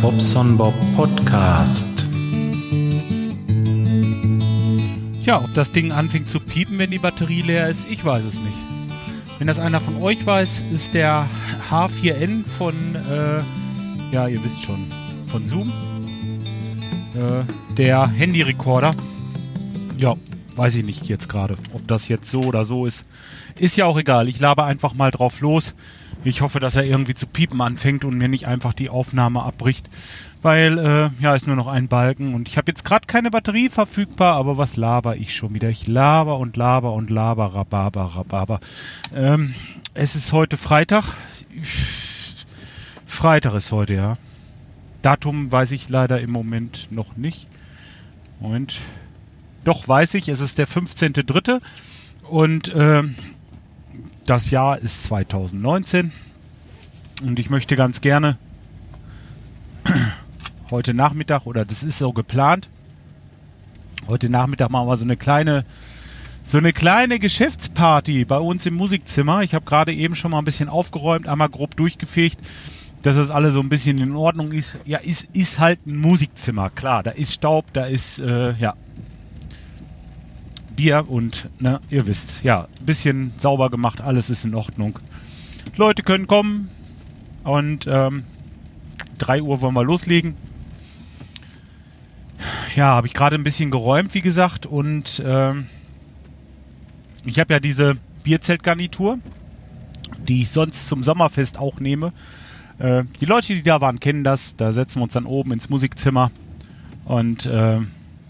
Bobson Bob Podcast. Ja, ob das Ding anfängt zu piepen, wenn die Batterie leer ist, ich weiß es nicht. Wenn das einer von euch weiß, ist der H4n von, äh, ja, ihr wisst schon, von Zoom. Äh, der Handyrekorder. Ja, weiß ich nicht jetzt gerade, ob das jetzt so oder so ist. Ist ja auch egal. Ich labe einfach mal drauf los. Ich hoffe, dass er irgendwie zu piepen anfängt und mir nicht einfach die Aufnahme abbricht. Weil, äh, ja, ist nur noch ein Balken und ich habe jetzt gerade keine Batterie verfügbar, aber was laber ich schon wieder? Ich laber und laber und laber, rababer, rababer. Ähm, es ist heute Freitag. Freitag ist heute, ja. Datum weiß ich leider im Moment noch nicht. Moment. Doch, weiß ich, es ist der 15.3. Und äh, das Jahr ist 2019. Und ich möchte ganz gerne heute Nachmittag, oder das ist so geplant, heute Nachmittag machen wir so eine kleine, so eine kleine Geschäftsparty bei uns im Musikzimmer. Ich habe gerade eben schon mal ein bisschen aufgeräumt, einmal grob durchgefegt, dass das alles so ein bisschen in Ordnung ist. Ja, ist, ist halt ein Musikzimmer, klar. Da ist Staub, da ist, äh, ja, Bier und, ne, ihr wisst, ja, ein bisschen sauber gemacht, alles ist in Ordnung. Leute können kommen und ähm, 3 Uhr wollen wir loslegen. Ja, habe ich gerade ein bisschen geräumt, wie gesagt, und ähm, ich habe ja diese Bierzeltgarnitur, die ich sonst zum Sommerfest auch nehme. Äh, die Leute, die da waren, kennen das. Da setzen wir uns dann oben ins Musikzimmer und äh,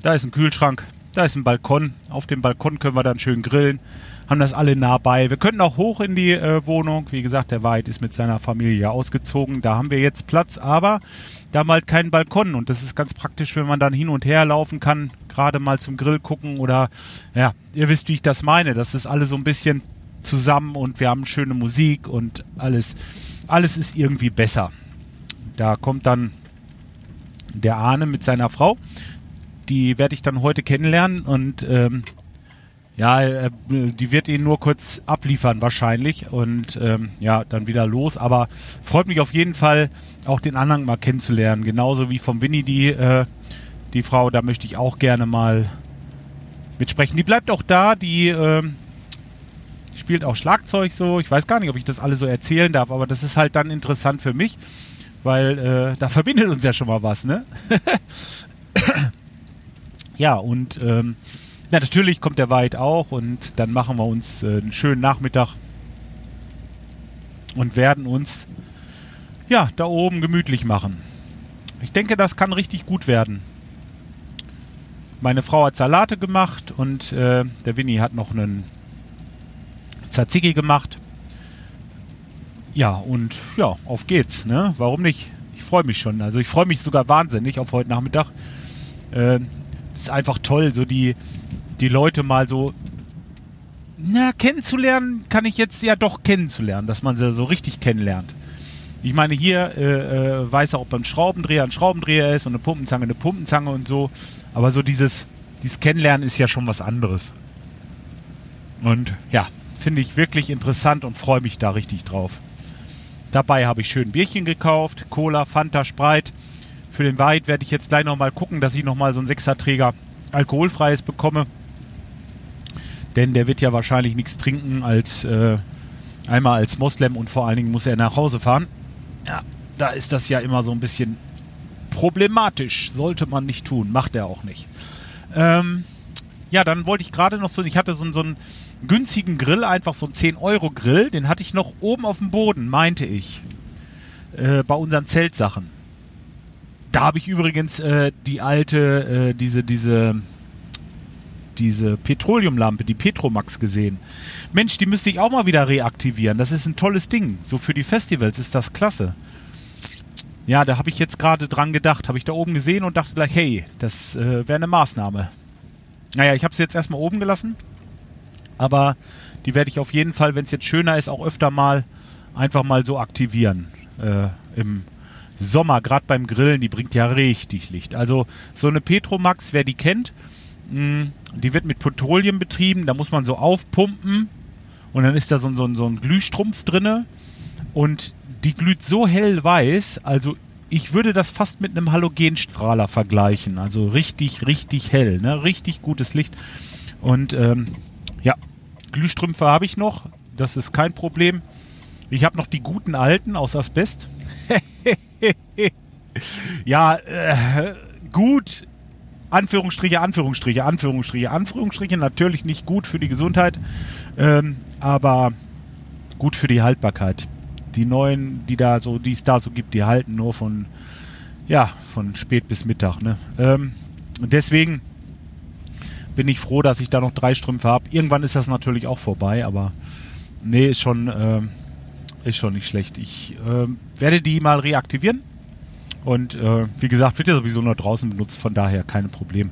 da ist ein Kühlschrank da ist ein Balkon. Auf dem Balkon können wir dann schön grillen. Haben das alle nah bei. Wir könnten auch hoch in die äh, Wohnung. Wie gesagt, der Weid ist mit seiner Familie ausgezogen. Da haben wir jetzt Platz, aber da haben wir halt keinen Balkon. Und das ist ganz praktisch, wenn man dann hin und her laufen kann, gerade mal zum Grill gucken oder, ja, ihr wisst, wie ich das meine. Das ist alles so ein bisschen zusammen und wir haben schöne Musik und alles, alles ist irgendwie besser. Da kommt dann der Ahne mit seiner Frau die werde ich dann heute kennenlernen und ähm, ja, äh, die wird ihn nur kurz abliefern wahrscheinlich und ähm, ja, dann wieder los. Aber freut mich auf jeden Fall, auch den anderen mal kennenzulernen. Genauso wie vom Winnie die, äh, die Frau, da möchte ich auch gerne mal mitsprechen. Die bleibt auch da, die äh, spielt auch Schlagzeug so. Ich weiß gar nicht, ob ich das alle so erzählen darf, aber das ist halt dann interessant für mich, weil äh, da verbindet uns ja schon mal was, ne? Ja, und ähm, na, natürlich kommt der Weit auch und dann machen wir uns äh, einen schönen Nachmittag und werden uns ja da oben gemütlich machen. Ich denke, das kann richtig gut werden. Meine Frau hat Salate gemacht und äh, der Winnie hat noch einen Tzatziki gemacht. Ja, und ja, auf geht's, ne? Warum nicht? Ich freue mich schon. Also ich freue mich sogar wahnsinnig auf heute Nachmittag. Äh, ist einfach toll, so die, die Leute mal so na, kennenzulernen, kann ich jetzt ja doch kennenzulernen, dass man sie so richtig kennenlernt. Ich meine, hier äh, äh, weiß er, ob beim Schraubendreher ein Schraubendreher ist und eine Pumpenzange eine Pumpenzange und so. Aber so dieses, dieses Kennenlernen ist ja schon was anderes. Und ja, finde ich wirklich interessant und freue mich da richtig drauf. Dabei habe ich schön Bierchen gekauft, Cola, Fanta, Sprite. Für den Weit werde ich jetzt gleich nochmal gucken, dass ich nochmal so einen Sechserträger alkoholfreies bekomme. Denn der wird ja wahrscheinlich nichts trinken als äh, einmal als Moslem und vor allen Dingen muss er nach Hause fahren. Ja, da ist das ja immer so ein bisschen problematisch. Sollte man nicht tun. Macht er auch nicht. Ähm, ja, dann wollte ich gerade noch so, ich hatte so, so einen günstigen Grill, einfach so einen 10-Euro-Grill. Den hatte ich noch oben auf dem Boden, meinte ich. Äh, bei unseren Zeltsachen. Da habe ich übrigens äh, die alte, äh, diese, diese, diese Petroleumlampe, die Petromax gesehen. Mensch, die müsste ich auch mal wieder reaktivieren. Das ist ein tolles Ding. So für die Festivals ist das klasse. Ja, da habe ich jetzt gerade dran gedacht. Habe ich da oben gesehen und dachte gleich, hey, das äh, wäre eine Maßnahme. Naja, ich habe sie jetzt erstmal oben gelassen. Aber die werde ich auf jeden Fall, wenn es jetzt schöner ist, auch öfter mal einfach mal so aktivieren. Äh, Im Sommer, gerade beim Grillen, die bringt ja richtig Licht. Also so eine Petromax, wer die kennt, mm, die wird mit Petroleum betrieben, da muss man so aufpumpen und dann ist da so, so, so ein Glühstrumpf drinne und die glüht so hellweiß, also ich würde das fast mit einem Halogenstrahler vergleichen. Also richtig, richtig hell, ne? Richtig gutes Licht. Und ähm, ja, Glühstrümpfe habe ich noch. Das ist kein Problem. Ich habe noch die guten alten aus Asbest. ja, äh, gut. Anführungsstriche, Anführungsstriche, Anführungsstriche, Anführungsstriche. Natürlich nicht gut für die Gesundheit, ähm, aber gut für die Haltbarkeit. Die neuen, die da so, die es da so gibt, die halten nur von, ja, von spät bis Mittag. Ne? Ähm, deswegen bin ich froh, dass ich da noch drei Strümpfe habe. Irgendwann ist das natürlich auch vorbei, aber nee, ist schon, äh, ist schon nicht schlecht. Ich äh, werde die mal reaktivieren. Und äh, wie gesagt, wird ja sowieso nur draußen benutzt, von daher keine Problem.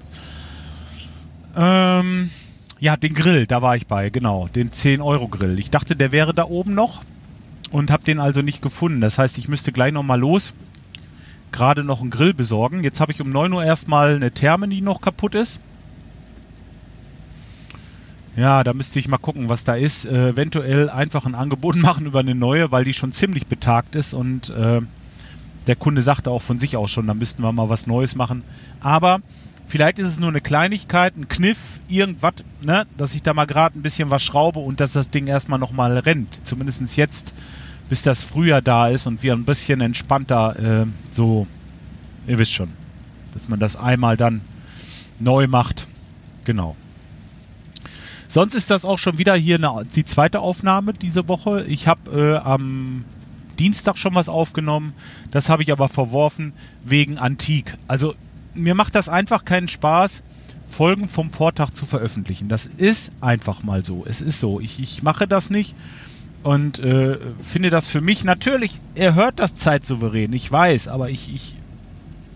Ähm, ja, den Grill, da war ich bei, genau, den 10-Euro-Grill. Ich dachte, der wäre da oben noch und habe den also nicht gefunden. Das heißt, ich müsste gleich nochmal los, gerade noch einen Grill besorgen. Jetzt habe ich um 9 Uhr erstmal eine Therme, die noch kaputt ist. Ja, da müsste ich mal gucken, was da ist. Äh, eventuell einfach ein Angebot machen über eine neue, weil die schon ziemlich betagt ist und äh, der Kunde sagte auch von sich aus schon, da müssten wir mal was Neues machen. Aber vielleicht ist es nur eine Kleinigkeit, ein Kniff, irgendwas, ne, dass ich da mal gerade ein bisschen was schraube und dass das Ding erstmal nochmal rennt. Zumindest jetzt, bis das Frühjahr da ist und wir ein bisschen entspannter äh, so, ihr wisst schon, dass man das einmal dann neu macht. Genau. Sonst ist das auch schon wieder hier eine, die zweite Aufnahme diese Woche. Ich habe äh, am Dienstag schon was aufgenommen. Das habe ich aber verworfen wegen Antik. Also mir macht das einfach keinen Spaß, Folgen vom Vortag zu veröffentlichen. Das ist einfach mal so. Es ist so. Ich, ich mache das nicht und äh, finde das für mich natürlich, er hört das zeitsouverän, ich weiß, aber ich, ich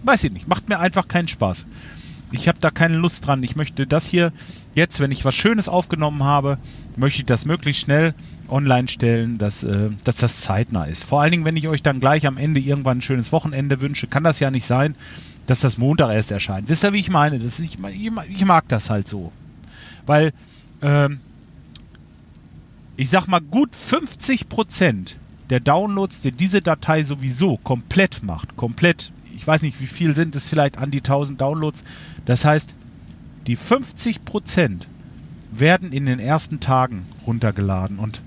weiß ich nicht, macht mir einfach keinen Spaß. Ich habe da keine Lust dran. Ich möchte das hier jetzt, wenn ich was Schönes aufgenommen habe, möchte ich das möglichst schnell online stellen, dass, äh, dass das zeitnah ist. Vor allen Dingen, wenn ich euch dann gleich am Ende irgendwann ein schönes Wochenende wünsche, kann das ja nicht sein, dass das Montag erst erscheint. Wisst ihr, wie ich meine? Das, ich, ich mag das halt so. Weil, ähm, ich sag mal, gut 50% der Downloads, die diese Datei sowieso komplett macht, komplett ich weiß nicht, wie viel sind es vielleicht an die 1000 Downloads. Das heißt, die 50% werden in den ersten Tagen runtergeladen und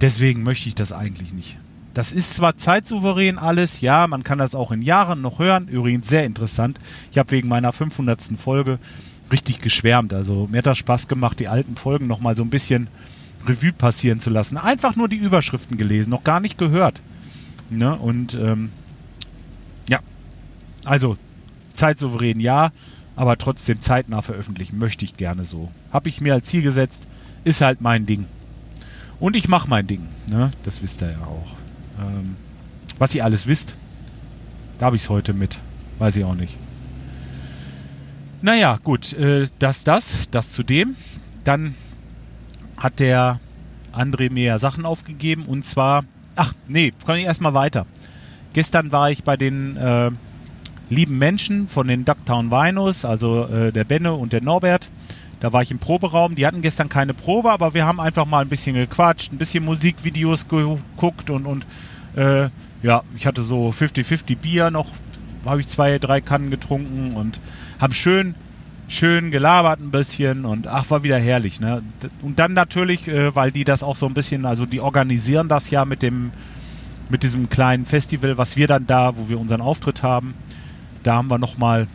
deswegen möchte ich das eigentlich nicht. Das ist zwar zeitsouverän alles, ja, man kann das auch in Jahren noch hören. Übrigens sehr interessant. Ich habe wegen meiner 500. Folge richtig geschwärmt. Also mir hat das Spaß gemacht, die alten Folgen nochmal so ein bisschen Revue passieren zu lassen. Einfach nur die Überschriften gelesen, noch gar nicht gehört. Ne? Und ähm, also zeitsouverän ja, aber trotzdem zeitnah veröffentlichen möchte ich gerne so. Habe ich mir als Ziel gesetzt, ist halt mein Ding. Und ich mache mein Ding, ne? Das wisst ihr ja auch. Ähm, was ihr alles wisst, da habe ich es heute mit. Weiß ich auch nicht. Naja, gut, äh, das, das, das zu dem. Dann hat der André mir Sachen aufgegeben und zwar, ach nee, komme ich erstmal weiter. Gestern war ich bei den äh, lieben Menschen von den Ducktown Vinos, also äh, der Benne und der Norbert. Da war ich im Proberaum. Die hatten gestern keine Probe, aber wir haben einfach mal ein bisschen gequatscht, ein bisschen Musikvideos geguckt und, und äh, ja, ich hatte so 50-50 Bier noch, habe ich zwei, drei Kannen getrunken und haben schön, schön gelabert ein bisschen und ach, war wieder herrlich, ne? Und dann natürlich, äh, weil die das auch so ein bisschen, also die organisieren das ja mit dem, mit diesem kleinen Festival, was wir dann da, wo wir unseren Auftritt haben. Da haben wir nochmal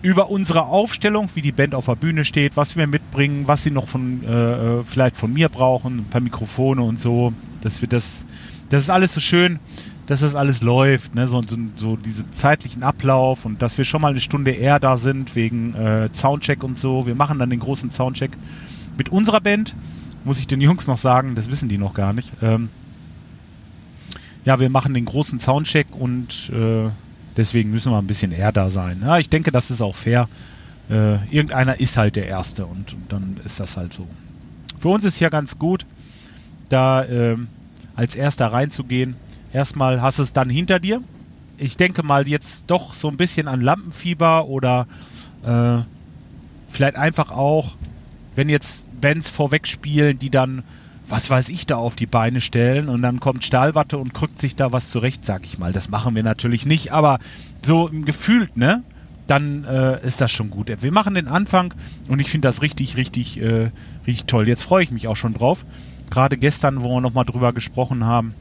über unsere Aufstellung, wie die Band auf der Bühne steht, was wir mitbringen, was sie noch von äh, äh, vielleicht von mir brauchen, ein paar Mikrofone und so. Das wird das, das ist alles so schön, dass das alles läuft, ne? so, so, so diesen zeitlichen Ablauf und dass wir schon mal eine Stunde eher da sind wegen äh, Soundcheck und so. Wir machen dann den großen Soundcheck mit unserer Band. Muss ich den Jungs noch sagen, das wissen die noch gar nicht. Ähm, ja, wir machen den großen Soundcheck und äh, Deswegen müssen wir ein bisschen eher da sein. Ja, ich denke, das ist auch fair. Äh, irgendeiner ist halt der Erste und, und, dann ist das halt so. Für uns ist ja ganz gut, da äh, als Erster reinzugehen. Erstmal hast du es dann hinter dir. Ich denke mal jetzt doch so ein bisschen an Lampenfieber oder äh, vielleicht einfach auch, wenn jetzt Bands vorweg spielen, die dann was weiß ich, da auf die Beine stellen und dann kommt Stahlwatte und krückt sich da was zurecht, sag ich mal. Das machen wir natürlich nicht, aber so gefühlt, ne? Dann äh, ist das schon gut. Wir machen den Anfang und ich finde das richtig, richtig, äh, richtig toll. Jetzt freue ich mich auch schon drauf. Gerade gestern, wo wir nochmal drüber gesprochen haben.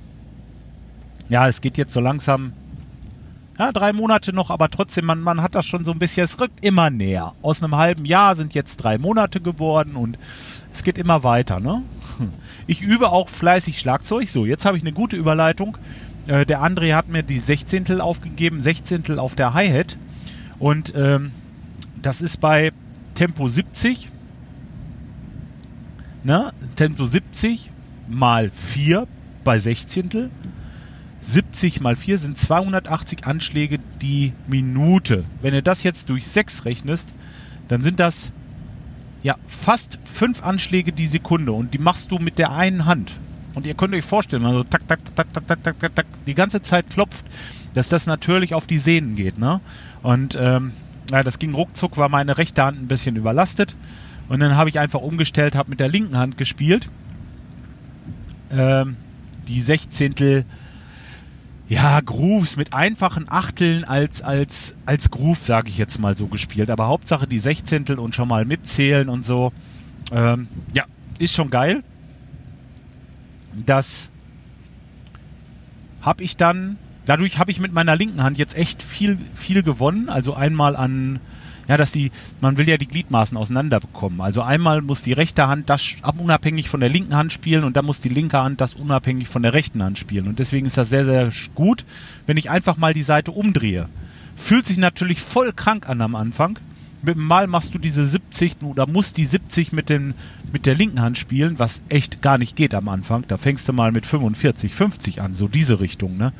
Ja, es geht jetzt so langsam ja, drei Monate noch, aber trotzdem, man, man hat das schon so ein bisschen, es rückt immer näher. Aus einem halben Jahr sind jetzt drei Monate geworden und es geht immer weiter, ne? Ich übe auch fleißig Schlagzeug. So, jetzt habe ich eine gute Überleitung. Äh, der André hat mir die Sechzehntel aufgegeben, Sechzehntel auf der Hi-Hat. Und ähm, das ist bei Tempo 70. Ne? Tempo 70 mal 4 bei Sechzehntel 70 mal 4 sind 280 Anschläge die Minute. Wenn du das jetzt durch 6 rechnest, dann sind das ja fast 5 Anschläge die Sekunde und die machst du mit der einen Hand. Und ihr könnt euch vorstellen, also tak, tak, tak, tak, tak, tak, tak, tak, die ganze Zeit klopft, dass das natürlich auf die Sehnen geht. Ne? Und ähm, ja, das ging ruckzuck, war meine rechte Hand ein bisschen überlastet. Und dann habe ich einfach umgestellt, habe mit der linken Hand gespielt. Ähm, die Sechzehntel ja, Grooves mit einfachen Achteln als, als, als Groove, sage ich jetzt mal so gespielt. Aber Hauptsache die Sechzehntel und schon mal mitzählen und so. Ähm, ja, ist schon geil. Das habe ich dann, dadurch habe ich mit meiner linken Hand jetzt echt viel, viel gewonnen. Also einmal an ja, dass die, man will ja die Gliedmaßen auseinander bekommen. Also einmal muss die rechte Hand das unabhängig von der linken Hand spielen und dann muss die linke Hand das unabhängig von der rechten Hand spielen. Und deswegen ist das sehr, sehr gut, wenn ich einfach mal die Seite umdrehe. Fühlt sich natürlich voll krank an am Anfang. Mit dem Mal machst du diese 70 oder musst die 70 mit, dem, mit der linken Hand spielen, was echt gar nicht geht am Anfang. Da fängst du mal mit 45, 50 an, so diese Richtung, ne?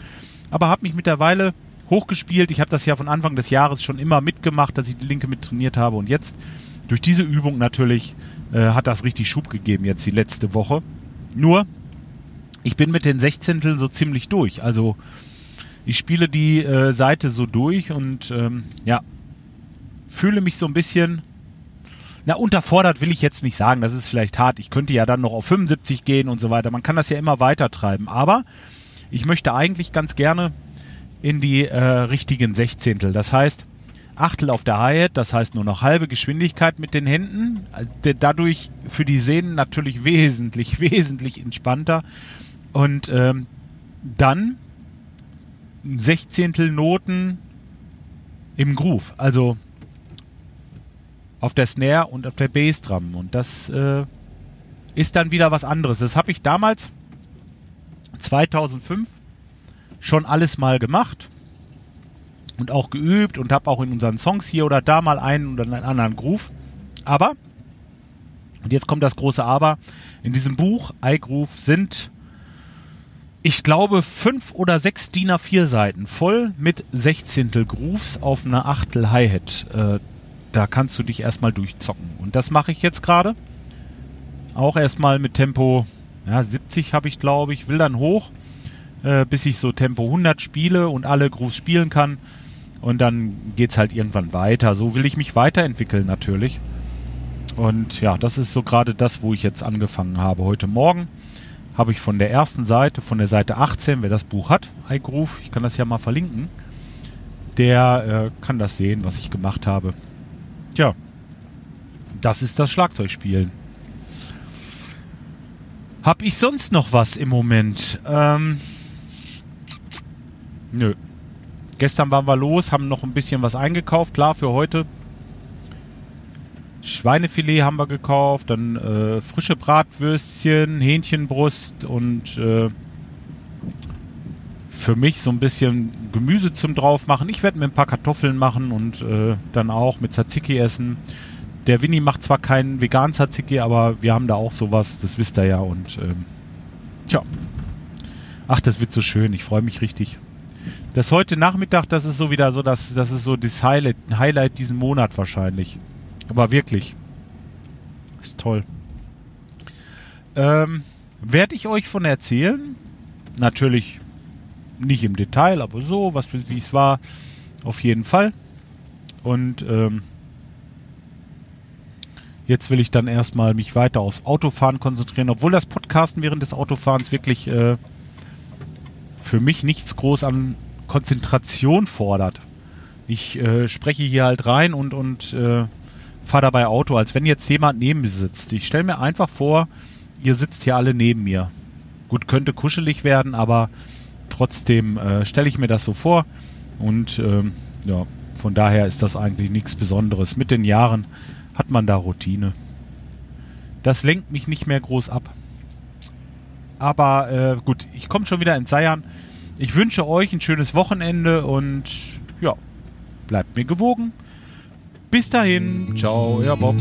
Aber hab mich mittlerweile hochgespielt. Ich habe das ja von Anfang des Jahres schon immer mitgemacht, dass ich die Linke mit trainiert habe. Und jetzt, durch diese Übung natürlich, äh, hat das richtig Schub gegeben jetzt die letzte Woche. Nur, ich bin mit den Sechzehnteln so ziemlich durch. Also, ich spiele die äh, Seite so durch und ähm, ja, fühle mich so ein bisschen na, unterfordert will ich jetzt nicht sagen, das ist vielleicht hart. Ich könnte ja dann noch auf 75 gehen und so weiter. Man kann das ja immer weiter treiben. Aber ich möchte eigentlich ganz gerne in die äh, richtigen Sechzehntel. Das heißt, Achtel auf der Hi-Hat, das heißt nur noch halbe Geschwindigkeit mit den Händen. Äh, dadurch für die Sehnen natürlich wesentlich, wesentlich entspannter. Und ähm, dann Sechzehntel Noten im Groove, also auf der Snare und auf der Bassdrum. Und das äh, ist dann wieder was anderes. Das habe ich damals 2005 schon alles mal gemacht und auch geübt und habe auch in unseren Songs hier oder da mal einen oder einen anderen Groove. Aber, und jetzt kommt das große Aber, in diesem Buch iGroove sind, ich glaube, fünf oder sechs DIN A4 Seiten voll mit Sechzehntel Grooves auf einer Achtel Hi-Hat. Äh, da kannst du dich erstmal durchzocken. Und das mache ich jetzt gerade. Auch erstmal mit Tempo ja, 70 habe ich, glaube ich, will dann hoch äh, bis ich so Tempo 100 spiele und alle Grooves spielen kann. Und dann geht es halt irgendwann weiter. So will ich mich weiterentwickeln natürlich. Und ja, das ist so gerade das, wo ich jetzt angefangen habe. Heute Morgen habe ich von der ersten Seite, von der Seite 18, wer das Buch hat, iGroove, ich kann das ja mal verlinken, der äh, kann das sehen, was ich gemacht habe. Tja, das ist das Schlagzeugspielen. Hab ich sonst noch was im Moment? Ähm, Nö. Gestern waren wir los, haben noch ein bisschen was eingekauft, klar, für heute. Schweinefilet haben wir gekauft, dann äh, frische Bratwürstchen, Hähnchenbrust und äh, für mich so ein bisschen Gemüse zum draufmachen. Ich werde mir ein paar Kartoffeln machen und äh, dann auch mit Tzatziki essen. Der Winnie macht zwar keinen veganen Tzatziki, aber wir haben da auch sowas, das wisst ihr ja. Und ähm, tja, ach, das wird so schön. Ich freue mich richtig. Das heute Nachmittag, das ist so wieder so, das, das ist so das Highlight, Highlight diesen Monat wahrscheinlich. Aber wirklich. Ist toll. Ähm, Werde ich euch von erzählen. Natürlich nicht im Detail, aber so, was wie es war, auf jeden Fall. Und ähm, Jetzt will ich dann erstmal mich weiter aufs Autofahren konzentrieren, obwohl das Podcasten während des Autofahrens wirklich äh, für mich nichts groß an Konzentration fordert. Ich äh, spreche hier halt rein und, und äh, fahre dabei Auto, als wenn jetzt jemand neben mir sitzt. Ich stelle mir einfach vor, ihr sitzt hier alle neben mir. Gut, könnte kuschelig werden, aber trotzdem äh, stelle ich mir das so vor. Und ähm, ja, von daher ist das eigentlich nichts Besonderes. Mit den Jahren hat man da Routine. Das lenkt mich nicht mehr groß ab. Aber äh, gut, ich komme schon wieder ins Seiern. Ich wünsche euch ein schönes Wochenende und ja, bleibt mir gewogen. Bis dahin, ciao, euer Bob.